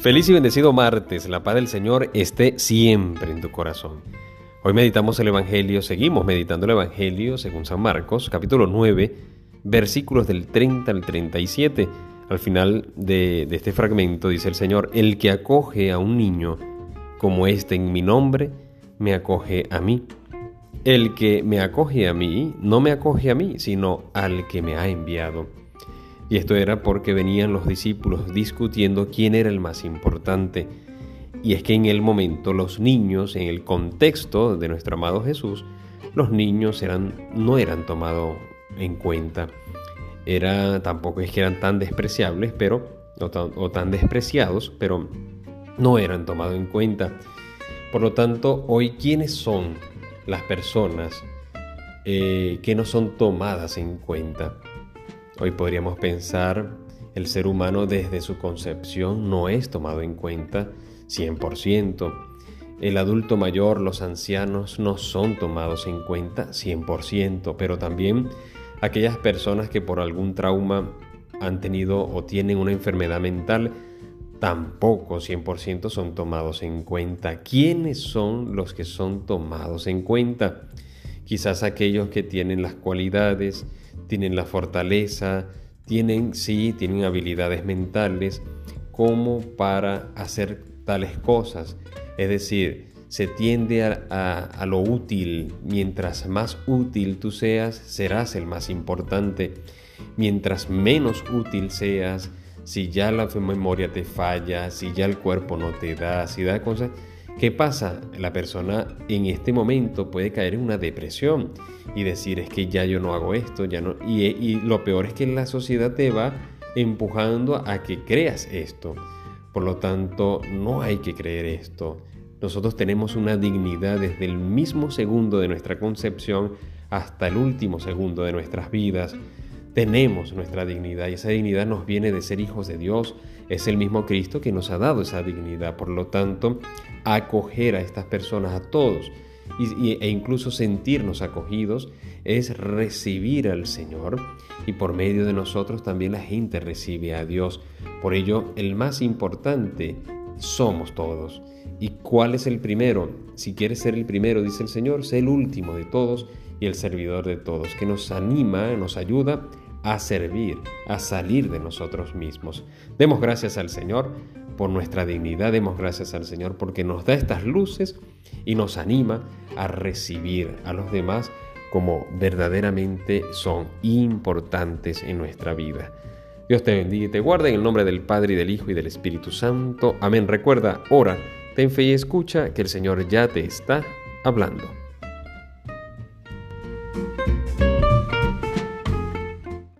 Feliz y bendecido martes, la paz del Señor esté siempre en tu corazón. Hoy meditamos el Evangelio, seguimos meditando el Evangelio según San Marcos, capítulo 9, versículos del 30 al 37. Al final de, de este fragmento dice el Señor, el que acoge a un niño como este en mi nombre, me acoge a mí. El que me acoge a mí, no me acoge a mí, sino al que me ha enviado. Y esto era porque venían los discípulos discutiendo quién era el más importante. Y es que en el momento los niños, en el contexto de nuestro amado Jesús, los niños no eran tomados en cuenta. Era, tampoco es que eran tan despreciables, pero, o tan, despreciados, pero no eran tomados en cuenta. Por lo tanto, hoy, ¿quiénes son las personas eh, que no son tomadas en cuenta? Hoy podríamos pensar el ser humano desde su concepción no es tomado en cuenta 100%. El adulto mayor, los ancianos no son tomados en cuenta 100%, pero también aquellas personas que por algún trauma han tenido o tienen una enfermedad mental tampoco 100% son tomados en cuenta. ¿Quiénes son los que son tomados en cuenta? Quizás aquellos que tienen las cualidades, tienen la fortaleza, tienen, sí, tienen habilidades mentales como para hacer tales cosas. Es decir, se tiende a, lo útil. Mientras más útil tú seas, serás el más importante. Mientras menos útil seas, si ya la memoria te falla, si ya el cuerpo no te da, si da cosas, ¿Qué pasa? La persona en este momento puede caer en una depresión y decir es que ya yo no hago esto. Y, y, lo peor es que la sociedad te va empujando a que creas esto. Por lo tanto, no hay que creer esto. Nosotros tenemos una dignidad desde el mismo segundo de nuestra concepción hasta el último segundo de nuestras vidas. Tenemos nuestra dignidad y esa dignidad nos viene de ser hijos de Dios. Es el mismo Cristo que nos ha dado esa dignidad. Por lo tanto, acoger a estas personas, a todos, e incluso sentirnos acogidos, es recibir al Señor y por medio de nosotros también la gente recibe a Dios. Por ello, el más importante somos todos. ¿Y cuál es el primero? Si quieres ser el primero, dice el Señor, sé el último de todos y el servidor de todos, que nos anima, nos ayuda a servir, a salir de nosotros mismos. Demos gracias al Señor por nuestra dignidad, demos gracias al Señor porque nos da estas luces y nos anima a recibir a los demás como verdaderamente son importantes en nuestra vida. Dios te bendiga y te guarde en el nombre del Padre y del Hijo y del Espíritu Santo. Amén. Recuerda, ora, ten fe y escucha que el Señor ya te está hablando.